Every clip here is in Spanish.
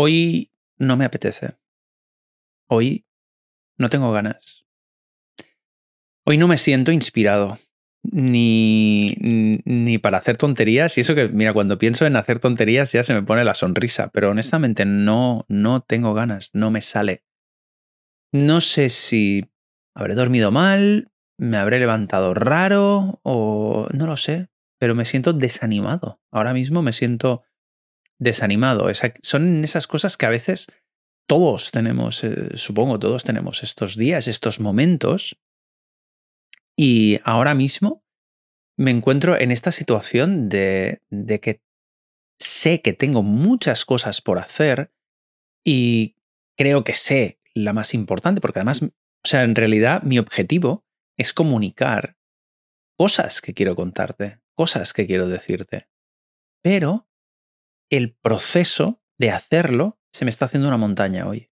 Hoy no me apetece. Hoy no tengo ganas. Hoy no me siento inspirado. Ni, ni para hacer tonterías. Y eso que, mira, cuando pienso en hacer tonterías ya se me pone la sonrisa. Pero honestamente no, no tengo ganas. No me sale. No sé si habré dormido mal, me habré levantado raro o no lo sé. Pero me siento desanimado. Ahora mismo me siento desanimado. son esas cosas que a veces todos tenemos, eh, supongo todos tenemos estos días, estos momentos. Y ahora mismo me encuentro en esta situación de, de que sé que tengo muchas cosas por hacer y creo que sé la más importante, porque además, o sea, en realidad mi objetivo es comunicar cosas que quiero contarte, cosas que quiero decirte. Pero el proceso de hacerlo se me está haciendo una montaña hoy.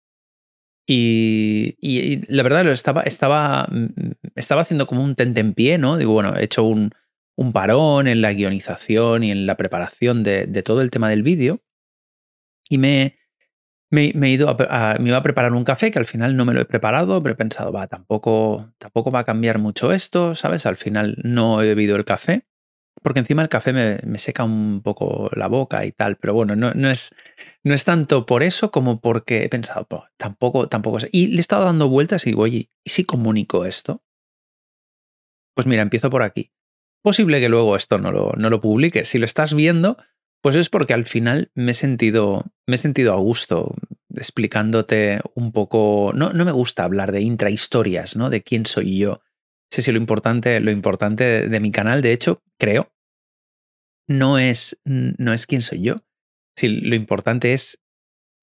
Y, la verdad, estaba, estaba, mm, estaba haciendo como un tentempié, ¿no? Digo, bueno, he hecho un, un parón en la guionización y en la preparación de, todo el tema del vídeo. Y me, me, he ido a, me iba a preparar un café que al final no me lo he preparado, pero he pensado, va, tampoco, tampoco va a cambiar mucho esto, ¿sabes? Al final no he bebido el café porque encima el café me, seca un poco la boca y tal, pero bueno, no, es, no es tanto por eso como porque he pensado, tampoco, tampoco. Y le he estado dando vueltas y digo, oye, ¿y si comunico esto? Pues mira, empiezo por aquí. Posible que luego esto no lo, no lo publique. Si lo estás viendo, pues es porque al final me he sentido, me he sentido a gusto explicándote un poco. No, no me gusta hablar de intrahistorias, ¿no? De quién soy yo Sí, sí, lo importante, lo importante de, mi canal, de hecho, creo, no es, no es quién soy yo. Sí, lo importante es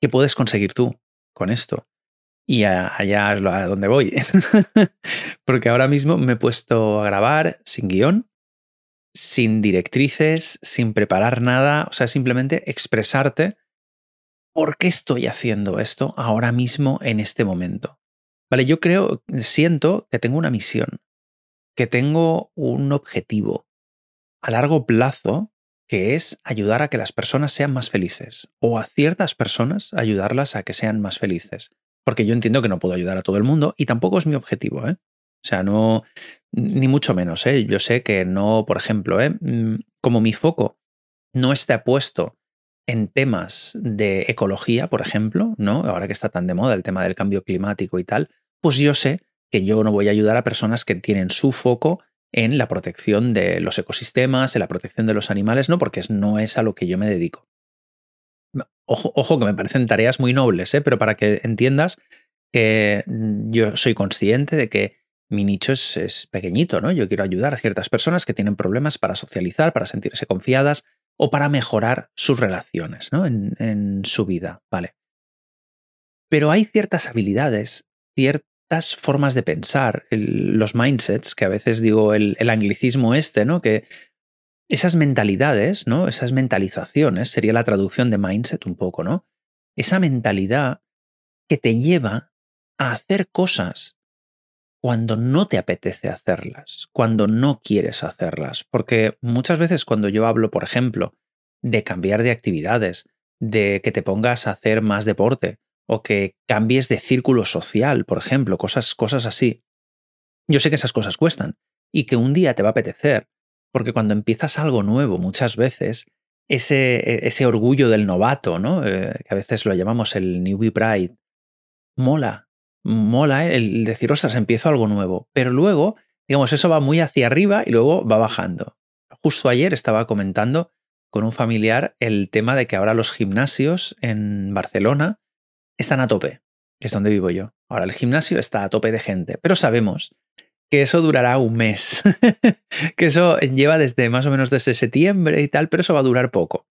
qué puedes conseguir tú con esto. Y allá es a donde voy. Porque ahora mismo me he puesto a grabar sin guion, sin directrices, sin preparar nada. O sea, simplemente expresarte por qué estoy haciendo esto ahora mismo en este momento. Vale, yo creo, siento que tengo una misión que tengo un objetivo a largo plazo que es ayudar a que las personas sean más felices o a ciertas personas ayudarlas a que sean más felices. Porque yo entiendo que no puedo ayudar a todo el mundo y tampoco es mi objetivo, ¿eh? O sea, no, ni mucho menos, ¿eh? Yo sé que no, por ejemplo, ¿eh? Mm, como mi foco no está puesto en temas de ecología, por ejemplo, ¿no? Ahora que está tan de moda el tema del cambio climático y tal, pues yo sé que yo no voy a ayudar a personas que tienen su foco en la protección de los ecosistemas, en la protección de los animales, no, porque no es a lo que yo me dedico. Ojo, que me parecen tareas muy nobles, ¿eh? pero para que entiendas que mm, yo soy consciente de que mi nicho es, pequeñito, ¿no? Yo quiero ayudar a ciertas personas que tienen problemas para socializar, para sentirse confiadas o para mejorar sus relaciones, ¿no? En, en su vida, ¿vale? Pero hay ciertas habilidades, ciertas formas de pensar, los mindsets, que a veces digo el, anglicismo este, ¿no? Que esas mentalidades, ¿no? Esas mentalizaciones, sería la traducción de mindset un poco, ¿no? Esa mentalidad que te lleva a hacer cosas cuando no te apetece hacerlas, cuando no quieres hacerlas. Porque muchas veces cuando yo hablo, por ejemplo, de cambiar de actividades, de que te pongas a hacer más deporte, o que cambies de círculo social, por ejemplo, cosas, cosas así. Yo sé que esas cosas cuestan y que un día te va a apetecer, porque cuando empiezas algo nuevo muchas veces, ese, e, ese orgullo del novato, ¿no? Eh, que a veces lo llamamos el newbie pride, mola, mola el decir, ostras, empiezo algo nuevo, pero luego, digamos, eso va muy hacia arriba y luego va bajando. Justo ayer estaba comentando con un familiar el tema de que ahora los gimnasios en Barcelona están a tope, que es donde vivo yo. Ahora el gimnasio está a tope de gente, pero sabemos que eso durará un mes, que eso lleva desde más o menos desde septiembre y tal, pero eso va a durar poco,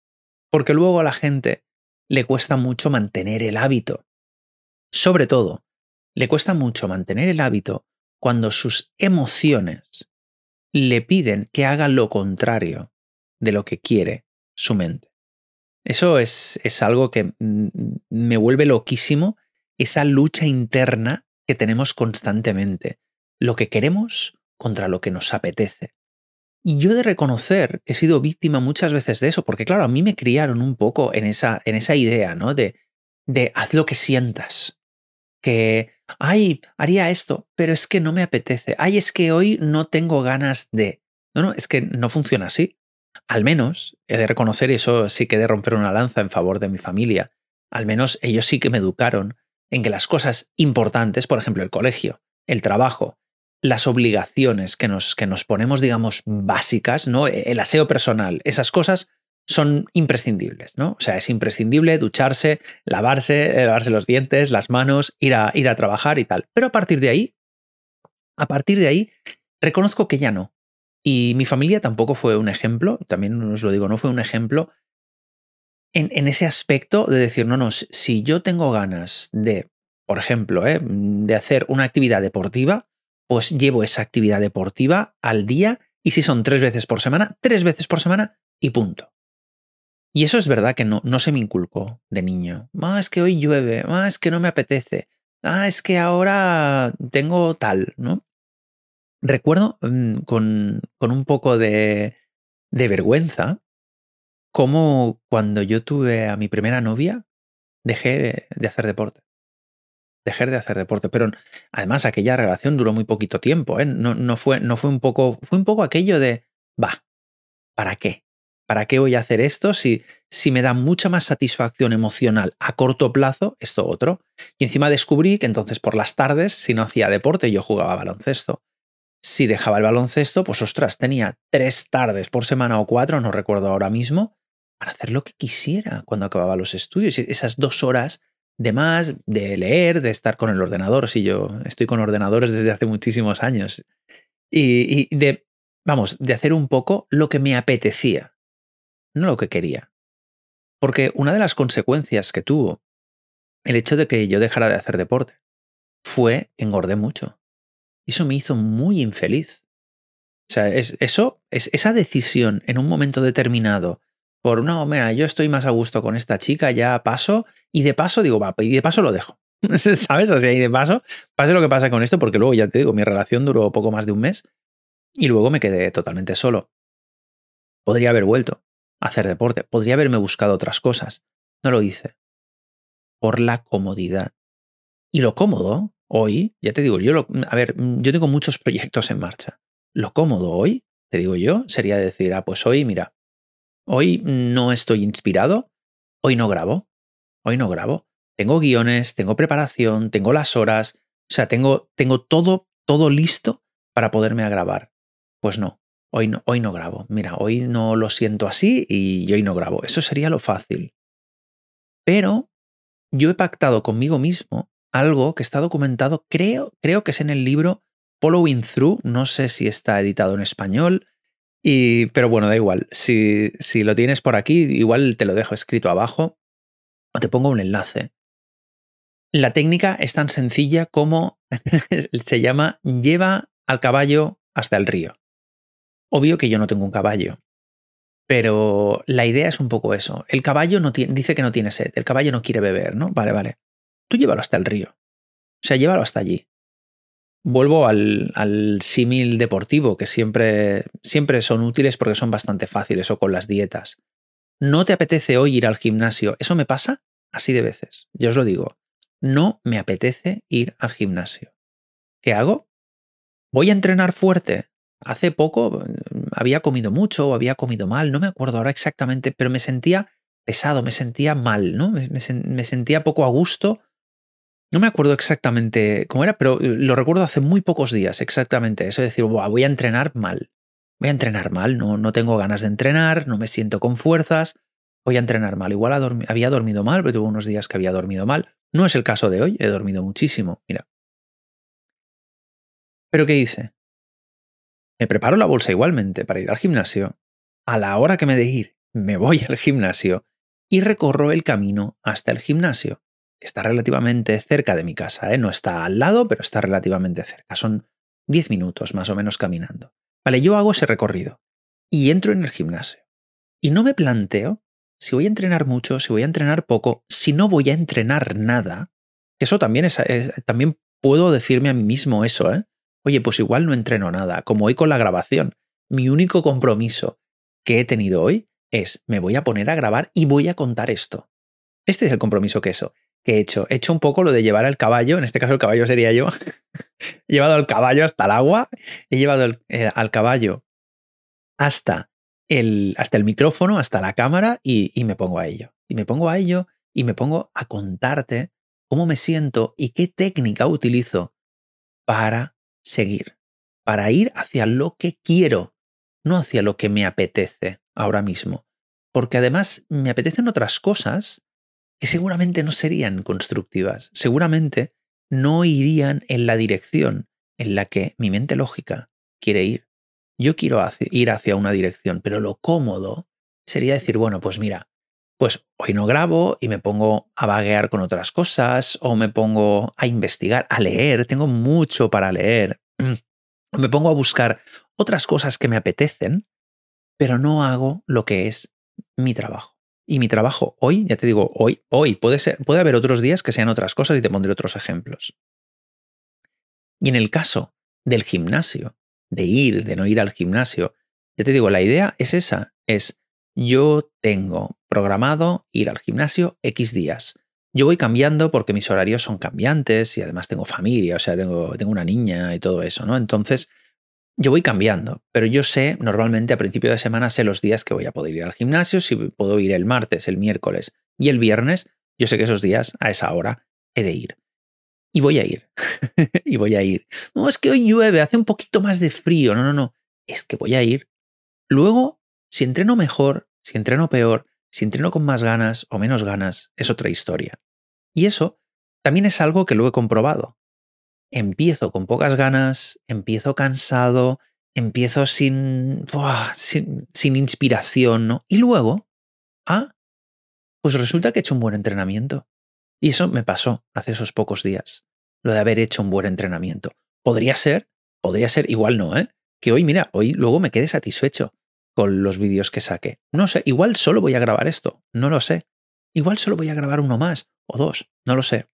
porque luego a la gente le cuesta mucho mantener el hábito. Sobre todo, le cuesta mucho mantener el hábito cuando sus emociones le piden que haga lo contrario de lo que quiere su mente. Eso es, es algo que me vuelve loquísimo, esa lucha interna que tenemos constantemente. Lo que queremos contra lo que nos apetece. Y yo he de reconocer que he sido víctima muchas veces de eso, porque claro, a mí me criaron un poco en esa, en esa idea, ¿no? De, de haz lo que sientas. Que, ay, haría esto, pero es que no me apetece. Ay, es que hoy no tengo ganas de. No, no, es que no funciona así. Al menos, he de reconocer, eso sí que he de romper una lanza en favor de mi familia. Al menos ellos sí que me educaron en que las cosas importantes, por ejemplo, el colegio, el trabajo, las obligaciones que nos, que nos ponemos, digamos, básicas, ¿no? El aseo personal, esas cosas son imprescindibles, ¿no? O sea, es imprescindible ducharse, lavarse, eh, lavarse los dientes, las manos, ir a, ir a trabajar y tal. Pero a partir de ahí, a partir de ahí, reconozco que ya no. Y mi familia tampoco fue un ejemplo, también os lo digo, no fue un ejemplo en, ese aspecto de decir, no, no, si yo tengo ganas de, por ejemplo, ¿eh? de hacer una actividad deportiva, pues llevo esa actividad deportiva al día y si son tres veces por semana, tres veces por semana y punto. Y eso es verdad que no, no se me inculcó de niño. Ah, es que hoy llueve, ah, es que no me apetece, ah, es que ahora tengo tal, ¿no? Recuerdo mm, con, con un poco de, de vergüenza cómo cuando yo tuve a mi primera novia dejé de hacer deporte. Dejé de hacer deporte, pero además aquella relación duró muy poquito tiempo, ¿eh? no, no, fue, no fue un poco, fue un poco aquello de, va, ¿para qué? ¿Para qué voy a hacer esto si, si me da mucha más satisfacción emocional a corto plazo esto otro? Y encima descubrí que entonces por las tardes, si no hacía deporte, yo jugaba baloncesto. Si dejaba el baloncesto, pues ostras, tenía tres tardes por semana o cuatro, no recuerdo ahora mismo, para hacer lo que quisiera cuando acababa los estudios. Esas dos horas de más, de leer, de estar con el ordenador. Si yo estoy con ordenadores desde hace muchísimos años. Y, y de, vamos, de hacer un poco lo que me apetecía no lo que quería. Porque una de las consecuencias que tuvo el hecho de que yo dejara de hacer deporte fue que engordé mucho. Eso me hizo muy infeliz. O sea, es, eso, es, esa decisión en un momento determinado, por una, mira, yo estoy más a gusto con esta chica, ya paso, y de paso digo, va, y de paso lo dejo. ¿Sabes? O sea, y de paso, pase lo que pasa con esto, porque luego ya te digo, mi relación duró poco más de un mes y luego me quedé totalmente solo. Podría haber vuelto, hacer deporte. Podría haberme buscado otras cosas. No lo hice. Por la comodidad. Y lo cómodo hoy, ya te digo, yo a ver, yo tengo muchos proyectos en marcha. Lo cómodo hoy, te digo yo, sería decir, ah, pues hoy, mira, hoy no estoy inspirado, hoy no grabo, hoy no grabo. Tengo guiones, tengo preparación, tengo las horas, o sea, tengo, tengo todo, todo listo para poderme grabar. Pues no, Hoy no, hoy no grabo. Mira, hoy no lo siento así y hoy no grabo. Eso sería lo fácil. Pero yo he pactado conmigo mismo algo que está documentado, creo, creo que es en el libro Following Through. No sé si está editado en español. Y, pero bueno, da igual. Si, si lo tienes por aquí, igual te lo dejo escrito abajo o te pongo un enlace. La técnica es tan sencilla como se llama lleva al caballo hasta el río. Obvio que yo no tengo un caballo, pero la idea es un poco eso. El caballo no dice que no tiene sed, el caballo no quiere beber, ¿no? Vale, vale. Tú llévalo hasta el río. O sea, llévalo hasta allí. Vuelvo al, símil deportivo, que siempre, siempre son útiles porque son bastante fáciles o con las dietas. No te apetece hoy ir al gimnasio. Eso me pasa así de veces. Yo os lo digo. No me apetece ir al gimnasio. ¿Qué hago? ¿Voy a entrenar fuerte? hace poco mm, había comido mucho o había comido mal, no me acuerdo ahora exactamente, pero me sentía pesado, me sentía mal, ¿no? Me, sentía poco a gusto. No me acuerdo exactamente cómo era, pero lo recuerdo hace muy pocos días, exactamente eso, decir, voy a entrenar mal. Voy a entrenar mal, no, no tengo ganas de entrenar, no me siento con fuerzas, voy a entrenar mal. Igual había dormido mal, pero tuve unos días que había dormido mal. No es el caso de hoy, he dormido muchísimo, mira. ¿Pero qué hice? Me preparo la bolsa igualmente para ir al gimnasio. A la hora que me de ir, me voy al gimnasio y recorro el camino hasta el gimnasio, está relativamente cerca de mi casa. ¿eh? No está al lado, pero está relativamente cerca. Son 10 minutos más o menos caminando. Vale, yo hago ese recorrido y entro en el gimnasio. Y no me planteo si voy a entrenar mucho, si voy a entrenar poco, si no voy a entrenar nada. Eso también es, también puedo decirme a mí mismo eso, ¿eh? oye, pues igual no entreno nada, como hoy con la grabación. Mi único compromiso que he tenido hoy es, me voy a poner a grabar y voy a contar esto. Este es el compromiso que eso. ¿Qué he hecho? He hecho un poco lo de llevar al caballo, en este caso el caballo sería yo. he llevado al caballo hasta el agua, he llevado eh, al caballo hasta el, hasta el micrófono, hasta la cámara y, y me pongo a ello. Y me pongo a ello y me pongo a contarte cómo me siento y qué técnica utilizo para seguir, para ir hacia lo que quiero, no hacia lo que me apetece ahora mismo. Porque además me apetecen otras cosas que seguramente no serían constructivas, seguramente no irían en la dirección en la que mi mente lógica quiere ir. Yo quiero ir hacia una dirección, pero lo cómodo sería decir, bueno, pues mira, pues hoy no grabo y me pongo a vaguear con otras cosas o me pongo a investigar, a leer, tengo mucho para leer, o me pongo a buscar otras cosas que me apetecen, pero no hago lo que es mi trabajo. Y mi trabajo hoy, ya te digo, hoy, hoy, puede, ser, puede haber otros días que sean otras cosas y te pondré otros ejemplos. Y en el caso del gimnasio, de ir, de no ir al gimnasio, ya te digo, la idea es esa, es yo tengo programado ir al gimnasio X días. Yo voy cambiando porque mis horarios son cambiantes y además tengo familia, o sea, tengo, tengo una niña y todo eso, ¿no? Entonces, yo voy cambiando, pero yo sé, normalmente a principio de semana sé los días que voy a poder ir al gimnasio, si puedo ir el martes, el miércoles y el viernes, yo sé que esos días a esa hora he de ir. Y voy a ir. y voy a ir. No, es que hoy llueve, hace un poquito más de frío. No, no, no. Es que voy a ir. Luego, si entreno mejor, si entreno peor, si entreno con más ganas o menos ganas, es otra historia. Y eso también es algo que lo he comprobado. Empiezo con pocas ganas, empiezo cansado, empiezo sin, sin, inspiración, ¿no? Y luego, ah, pues resulta que he hecho un buen entrenamiento. Y eso me pasó hace esos pocos días, lo de haber hecho un buen entrenamiento. Podría ser, podría ser, igual no, ¿eh? Que hoy, mira, hoy luego me quedé satisfecho con los vídeos que saqué. No sé, igual solo voy a grabar esto, no lo sé. Igual solo voy a grabar uno más o dos, no lo sé.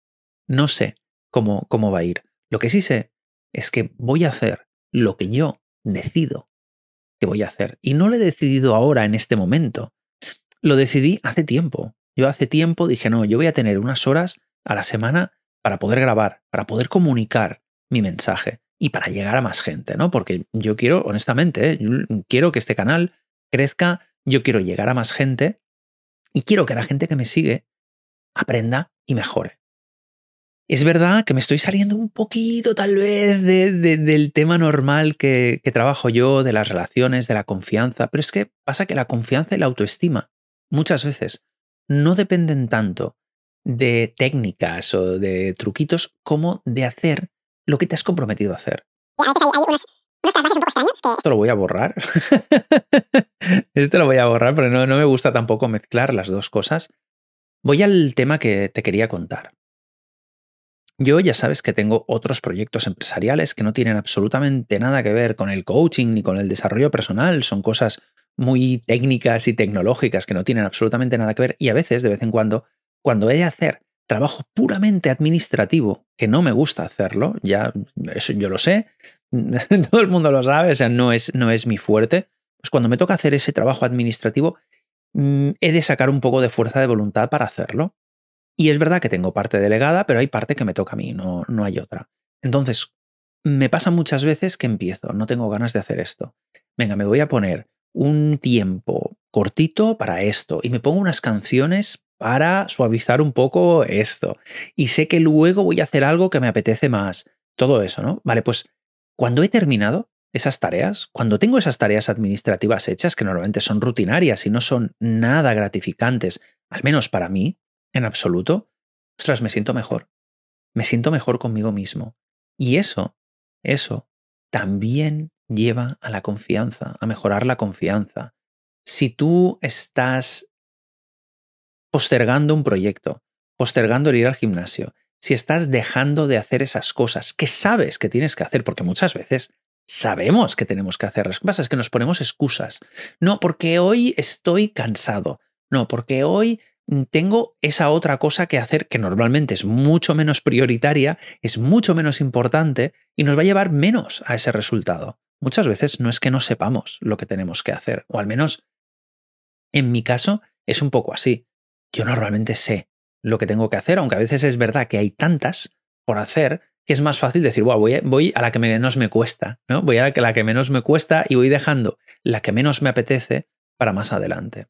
No sé cómo, cómo va a ir. Lo que sí sé es que voy a hacer lo que yo decido que voy a hacer. Y no lo he decidido ahora, en este momento. Lo decidí hace tiempo. Yo hace tiempo dije, no, yo voy a tener unas horas a la semana para poder grabar, para poder comunicar mi mensaje y para llegar a más gente, ¿no? Porque yo quiero, honestamente, ¿eh? quiero que este canal crezca, yo quiero llegar a más gente y quiero que la gente que me sigue aprenda y mejore. Es verdad que me estoy saliendo un poquito tal vez del tema normal que, que trabajo yo, de las relaciones, de la confianza, pero es que pasa que la confianza y la autoestima muchas veces no dependen tanto de técnicas o de truquitos como de hacer lo que te has comprometido a hacer. Esto lo voy a borrar. Esto lo voy a borrar, pero no, no me gusta tampoco mezclar las dos cosas. Voy al tema que te quería contar. Yo ya sabes que tengo otros proyectos empresariales que no tienen absolutamente nada que ver con el coaching ni con el desarrollo personal. Son cosas muy técnicas y tecnológicas que no tienen absolutamente nada que ver. Y a veces, de vez en cuando, cuando he de hacer trabajo puramente administrativo, que no me gusta hacerlo, ya eso yo lo sé, todo el mundo lo sabe, o sea, no es, no es mi fuerte, pues cuando me toca hacer ese trabajo administrativo, mm, he de sacar un poco de fuerza de voluntad para hacerlo. Y es verdad que tengo parte delegada, pero hay parte que me toca a mí, no, no hay otra. Entonces, me pasa muchas veces que empiezo, no tengo ganas de hacer esto. Venga, me voy a poner un tiempo cortito para esto y me pongo unas canciones para suavizar un poco esto. Y sé que luego voy a hacer algo que me apetece más. Todo eso, ¿no? Vale, pues cuando he terminado esas tareas, cuando tengo esas tareas administrativas hechas, que normalmente son rutinarias y no son nada gratificantes, al menos para mí, en absoluto, ostras, me siento mejor. Me siento mejor conmigo mismo. Y eso, eso también lleva a la confianza, a mejorar la confianza. Si tú estás postergando un proyecto, postergando el ir al gimnasio, si estás dejando de hacer esas cosas que sabes que tienes que hacer, porque muchas veces sabemos que tenemos que hacer. Lo que pasa es que nos ponemos excusas. No, porque hoy estoy cansado. No, porque hoy tengo esa otra cosa que hacer que normalmente es mucho menos prioritaria, es mucho menos importante y nos va a llevar menos a ese resultado. Muchas veces no es que no sepamos lo que tenemos que hacer, o al menos en mi caso es un poco así yo normalmente sé lo que tengo que hacer, aunque a veces es verdad que hay tantas por hacer que es más fácil decir, voy, voy, a la que menos me cuesta, ¿no? Voy a la que menos me cuesta y voy dejando la que menos me apetece para más adelante.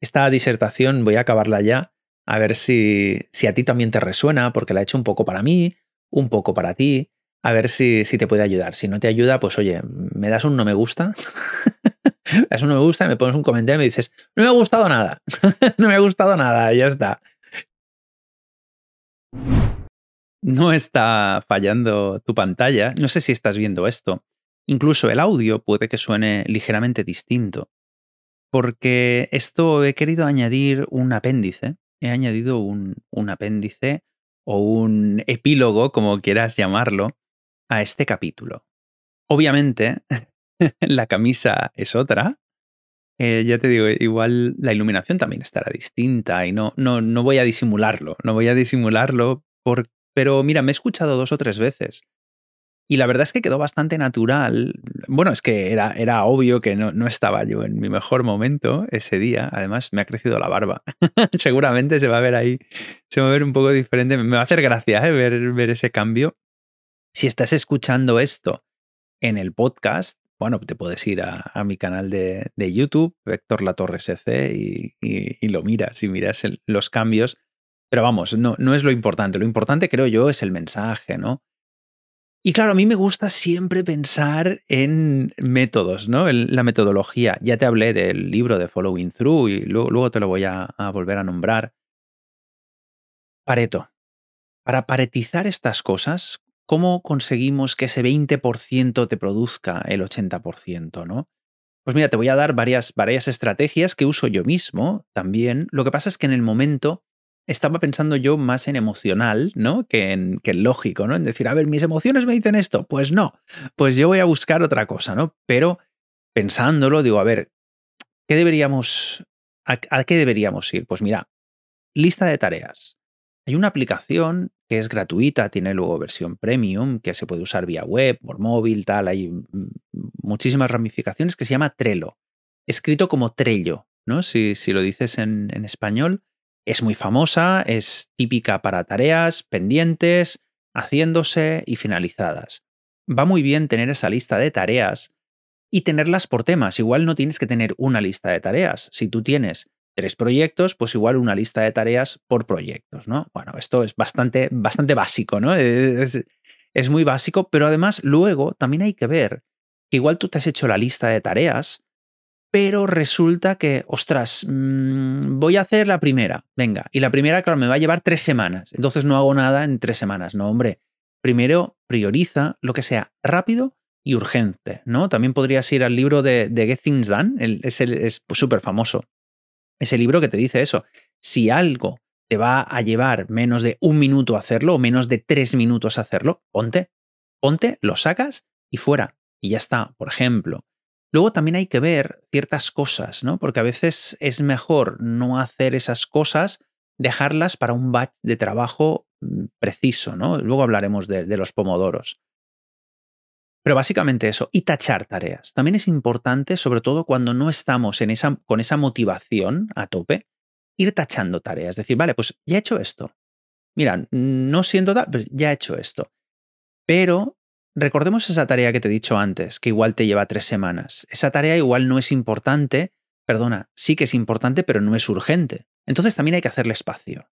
Esta disertación voy a acabarla ya, a ver si, si a ti también te resuena, porque la he hecho un poco para mí, un poco para ti, a ver si, si te puede ayudar. Si no te ayuda, pues oye, me das un no me gusta, me das un no me gusta, me pones un comentario y me dices, no me ha gustado nada, no me ha gustado nada, ya está. No está fallando tu pantalla, no sé si estás viendo esto. Incluso el audio puede que suene ligeramente distinto, porque esto he querido añadir un apéndice, he añadido un, apéndice o un epílogo, como quieras llamarlo, a este capítulo. Obviamente, la camisa es otra. Eh, ya te digo, igual la iluminación también estará distinta y no, no, no voy a disimularlo, no voy a disimularlo, por, pero mira, me he escuchado dos o tres veces y la verdad es que quedó bastante natural. Bueno, es que era, era obvio que no, no, estaba yo en mi mejor momento ese día. Además, me ha crecido la barba. Seguramente se va a ver ahí, se va a ver un poco diferente. Me va a hacer gracia ¿eh? ver, ver ese cambio. Si estás escuchando esto en el podcast, bueno, te puedes ir a, mi canal de, YouTube, Héctor Latorre SC, y, y, lo miras y miras los cambios. Pero vamos, no, no es lo importante. Lo importante, creo yo, es el mensaje, ¿no? Y claro, a mí me gusta siempre pensar en métodos, ¿no? la metodología. Ya te hablé del libro de Following Through y luego, te lo voy a, volver a nombrar. Pareto. Para paretizar estas cosas, ¿cómo conseguimos que ese 20% te produzca el 80%, ¿no? Pues mira, te voy a dar varias, varias estrategias que uso yo mismo también. Lo que pasa es que en el momento estaba pensando yo más en emocional, ¿no? Que en, que lógico, ¿no? En decir, a ver, mis emociones me dicen esto. Pues no, pues yo voy a buscar otra cosa, ¿no? Pero pensándolo, digo, a ver, ¿qué deberíamos, a, qué deberíamos ir? Pues mira, lista de tareas. Hay una aplicación que es gratuita, tiene luego versión premium, que se puede usar vía web, por móvil, tal, hay muchísimas ramificaciones que se llama Trello, escrito como Trello, ¿no? Si, si lo dices en, en español, es muy famosa, es típica para tareas, pendientes, haciéndose y finalizadas. Va muy bien tener esa lista de tareas y tenerlas por temas. Igual no tienes que tener una lista de tareas. Si tú tienes tres proyectos, pues igual una lista de tareas por proyectos, ¿no? Bueno, esto es bastante, bastante básico, ¿no? Es, es muy básico, pero además luego también hay que ver que igual tú te has hecho la lista de tareas pero resulta que, ostras, mm, voy a hacer la primera, venga, y la primera, claro, me va a llevar tres semanas, entonces no hago nada en tres semanas, no, hombre, primero prioriza lo que sea rápido y urgente, ¿no? También podrías ir al libro de, Get Things Done, es súper famoso, ese libro que te dice eso, si algo te va a llevar menos de un minuto hacerlo o menos de tres minutos hacerlo, ponte, ponte, lo sacas y fuera, y ya está, por ejemplo. Luego también hay que ver ciertas cosas, ¿no? Porque a veces es mejor no hacer esas cosas, dejarlas para un batch de trabajo mm, preciso, ¿no? Luego hablaremos de, los pomodoros. Pero básicamente eso, y tachar tareas. También es importante, sobre todo cuando no estamos en esa, con esa motivación a tope, ir tachando tareas. Decir, vale, pues ya he hecho esto. Mira, no siento tal, pero ya he hecho esto. Pero Recordemos esa tarea que te he dicho antes, que igual te lleva tres semanas. Esa tarea igual no es importante, perdona, sí que es importante, pero no es urgente. Entonces también hay que hacerle espacio.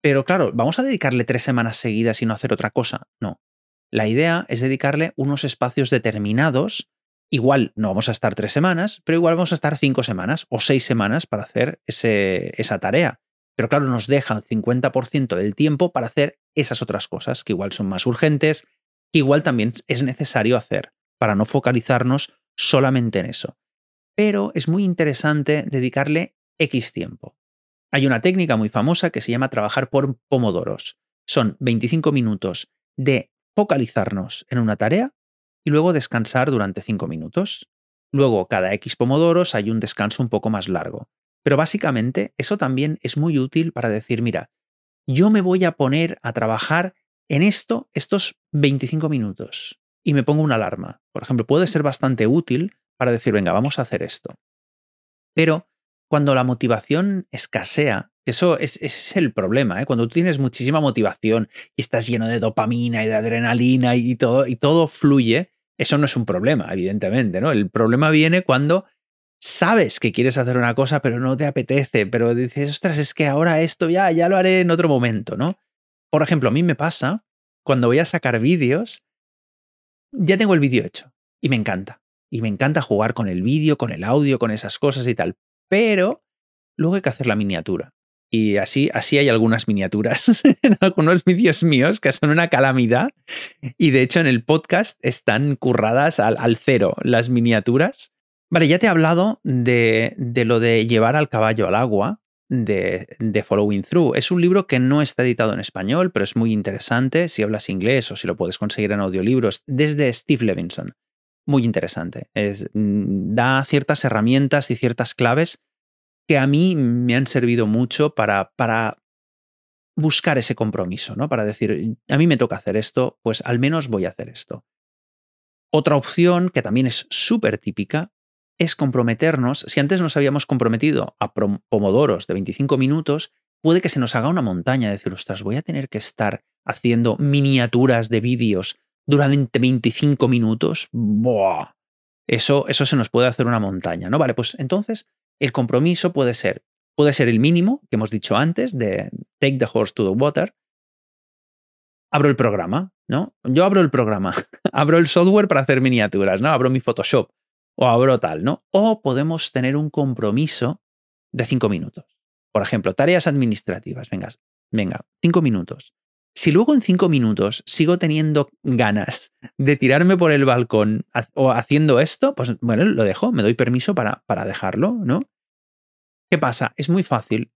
Pero claro, ¿vamos a dedicarle tres semanas seguidas y no hacer otra cosa? No. La idea es dedicarle unos espacios determinados. Igual no vamos a estar tres semanas, pero igual vamos a estar cinco semanas o seis semanas para hacer esa tarea. Pero claro, nos dejan 50% del tiempo para hacer esas otras cosas que igual son más urgentes, que igual también es necesario hacer para no focalizarnos solamente en eso. Pero es muy interesante dedicarle X tiempo. Hay una técnica muy famosa que se llama trabajar por pomodoros. Son 25 minutos de focalizarnos en una tarea y luego descansar durante 5 minutos. Luego, cada X pomodoros hay un descanso un poco más largo. Pero básicamente eso también es muy útil para decir, mira, yo me voy a poner a trabajar en esto estos 25 minutos y me pongo una alarma. Por ejemplo, puede ser bastante útil para decir, venga, vamos a hacer esto. Pero cuando la motivación escasea Eso es, el problema, ¿eh? Cuando tú tienes muchísima motivación y estás lleno de dopamina y de adrenalina y todo, y todo fluye, eso no es un problema, evidentemente, ¿no? El problema viene cuando sabes que quieres hacer una cosa, pero no te apetece, pero dices, ostras, es que ahora esto ya, ya lo haré en otro momento, ¿no? Por ejemplo, a mí me pasa cuando voy a sacar vídeos, ya tengo el vídeo hecho y me encanta. Y me encanta jugar con el vídeo, con el audio, con esas cosas y tal. Pero luego hay que hacer la miniatura. Y así, así hay algunas miniaturas en algunos vídeos míos que son una calamidad. Y de hecho en el podcast están curradas al, al cero las miniaturas. Vale, ya te he hablado de, de, lo de llevar al caballo al agua, de, de, Following Through. Es un libro que no está editado en español, pero es muy interesante si hablas inglés o si lo puedes conseguir en audiolibros, desde Steve Levinson. Muy interesante. Es, mm, da ciertas herramientas y ciertas claves que a mí me han servido mucho para, para buscar ese compromiso, ¿no? Para decir, a mí me toca hacer esto, pues al menos voy a hacer esto. Otra opción que también es súper típica es comprometernos. Si antes nos habíamos comprometido a pomodoros de 25 minutos, puede que se nos haga una montaña, decir, ostras, voy a tener que estar haciendo miniaturas de vídeos durante 25 minutos. ¡Buah! Eso, eso se nos puede hacer una montaña, ¿no? Vale, pues entonces el compromiso puede ser, puede ser el mínimo que hemos dicho antes de take the horse to the water. Abro el programa, ¿no? Yo abro el programa, abro el software para hacer miniaturas, ¿no? Abro mi Photoshop o abro tal, ¿no? O podemos tener un compromiso de cinco minutos. Por ejemplo, tareas administrativas. Venga, venga, cinco minutos. Si luego en cinco minutos sigo teniendo ganas de tirarme por el balcón o haciendo esto, pues bueno, lo dejo, me doy permiso para, para dejarlo, ¿no? ¿Qué pasa? Es muy fácil,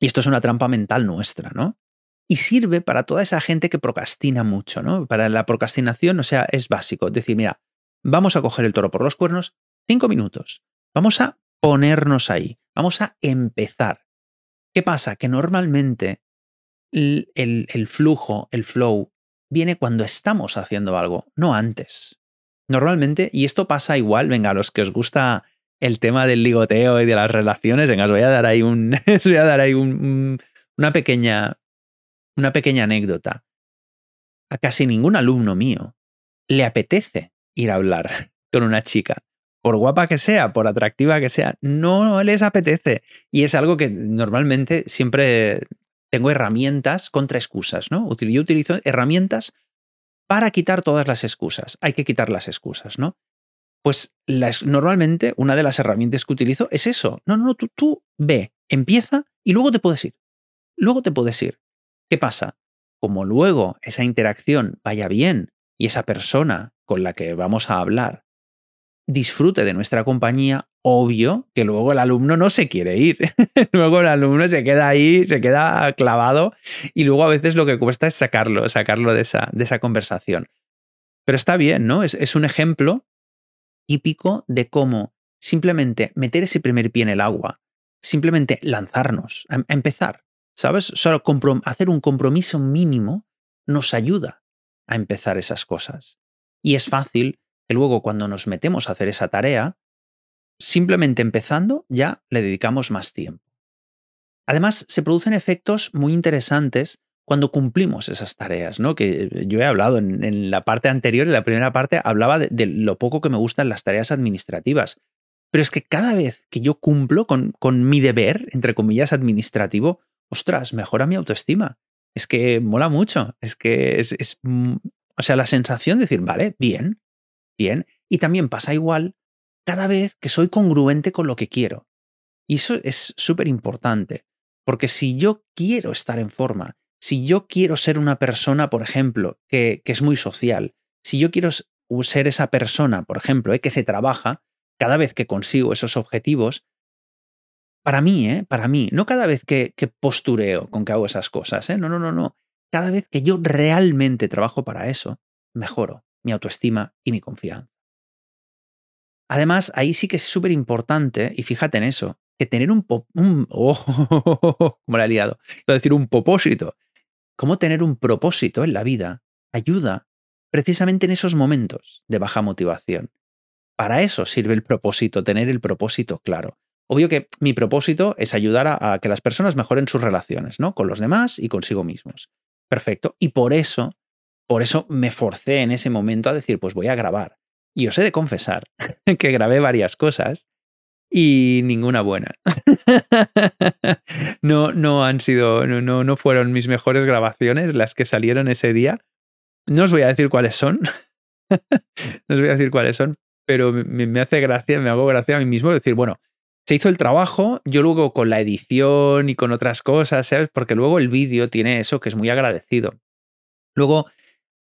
y esto es una trampa mental nuestra, ¿no? Y sirve para toda esa gente que procrastina mucho, ¿no? Para la procrastinación, o sea, es básico. Decir, mira, vamos a coger el toro por los cuernos, cinco minutos. Vamos a ponernos ahí, vamos a empezar. ¿Qué pasa? Que normalmente el, flujo, el flow, viene cuando estamos haciendo algo, no antes. Normalmente, y esto pasa igual, venga, a los que os gusta el tema del ligoteo y de las relaciones, venga, os voy a dar ahí un, os voy a dar ahí un, una pequeña, una pequeña anécdota. A casi ningún alumno mío le apetece ir a hablar con una chica. Por guapa que sea, por atractiva que sea, no les apetece. Y es algo que normalmente siempre tengo herramientas contra excusas, ¿no? Yo utilizo herramientas para quitar todas las excusas. Hay que quitar las excusas, ¿no? Pues normalmente una de las herramientas que utilizo es eso. No, no, no, tú, tú ve, empieza y luego te puedes ir. Luego te puedes ir. ¿Qué pasa? Como luego esa interacción vaya bien y esa persona con la que vamos a hablar disfrute de nuestra compañía, obvio que luego el alumno no se quiere ir. luego el alumno se queda ahí, se queda clavado y luego a veces lo que cuesta es sacarlo, sacarlo de esa, de esa conversación. Pero está bien, ¿no? Es, un ejemplo típico de cómo simplemente meter ese primer pie en el agua, simplemente lanzarnos, a, empezar, ¿sabes? Solo hacer un compromiso mínimo nos ayuda a empezar esas cosas. Y es fácil que luego cuando nos metemos a hacer esa tarea, simplemente empezando ya le dedicamos más tiempo. Además, se producen efectos muy interesantes cuando cumplimos esas tareas, ¿no? Que yo he hablado en, la parte anterior, en la primera parte, hablaba de, lo poco que me gustan las tareas administrativas. Pero es que cada vez que yo cumplo con, con mi deber, entre comillas, administrativo, ostras, mejora mi autoestima. Es que mola mucho. Es que es, es mm, o sea, la sensación de decir, vale, bien, bien. Y también pasa igual cada vez que soy congruente con lo que quiero. Y eso es súper importante, porque si yo quiero estar en forma, si yo quiero ser una persona, por ejemplo, que, que es muy social, si yo quiero ser esa persona, por ejemplo, eh, que se trabaja, cada vez que consigo esos objetivos, para mí, ¿eh? para mí, no cada vez que, que postureo con que hago esas cosas, ¿eh? no, no, no, no. Cada vez que yo realmente trabajo para eso, mejoro mi autoestima y mi confianza. Además, ahí sí que es súper importante, y fíjate en eso, que tener un, un oh, como la he liado, iba a decir un propósito, cómo tener un propósito en la vida ayuda precisamente en esos momentos de baja motivación. Para eso sirve el propósito, tener el propósito claro. Obvio que mi propósito es ayudar a, a, que las personas mejoren sus relaciones, ¿no? Con los demás y consigo mismos. Perfecto. Y por eso, por eso me forcé en ese momento a decir, pues voy a grabar. Y os he de confesar que grabé varias cosas y ninguna buena. no, no han sido, no, no fueron mis mejores grabaciones las que salieron ese día. No os voy a decir cuáles son. no os voy a decir cuáles son, pero me, me, hace gracia, me hago gracia a mí mismo decir, bueno, se hizo el trabajo, yo luego con la edición y con otras cosas, ¿sabes? Porque luego el vídeo tiene eso que es muy agradecido. Luego,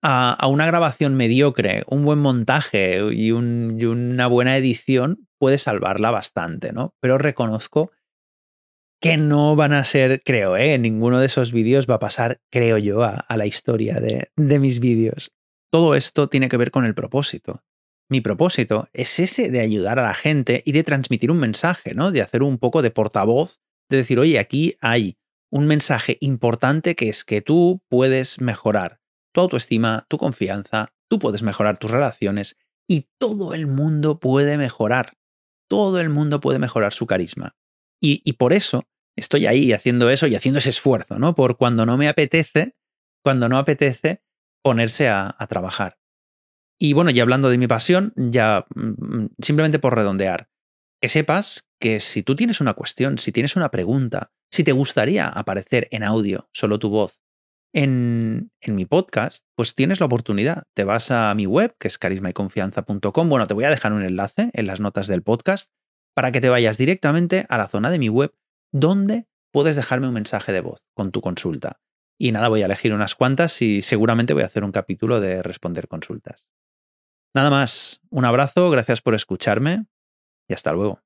a, una grabación mediocre, un buen montaje y una buena edición puede salvarla bastante, ¿no? Pero reconozco que no van a ser, creo, ¿eh? ninguno de esos vídeos va a pasar, creo yo, a, a la historia de, de mis vídeos. Todo esto tiene que ver con el propósito. Mi propósito es ese de ayudar a la gente y de transmitir un mensaje, ¿no? De hacer un poco de portavoz, de decir, oye, aquí hay un mensaje importante que es que tú puedes mejorar tu autoestima, tu confianza, tú puedes mejorar tus relaciones y todo el mundo puede mejorar. Todo el mundo puede mejorar su carisma. Y, por eso estoy ahí haciendo eso y haciendo ese esfuerzo, ¿no? Por cuando no me apetece, cuando no apetece ponerse a trabajar. Y bueno, ya hablando de mi pasión, ya mm, simplemente por redondear, que sepas que si tú tienes una cuestión, si tienes una pregunta, si te gustaría aparecer en audio, solo tu voz, en, en, mi podcast, pues tienes la oportunidad. Te vas a mi web, que es carismayconfianza.com. Bueno, te voy a dejar un enlace en las notas del podcast para que te vayas directamente a la zona de mi web donde puedes dejarme un mensaje de voz con tu consulta. Y nada, voy a elegir unas cuantas y seguramente voy a hacer un capítulo de responder consultas. Nada más, un abrazo, gracias por escucharme y hasta luego.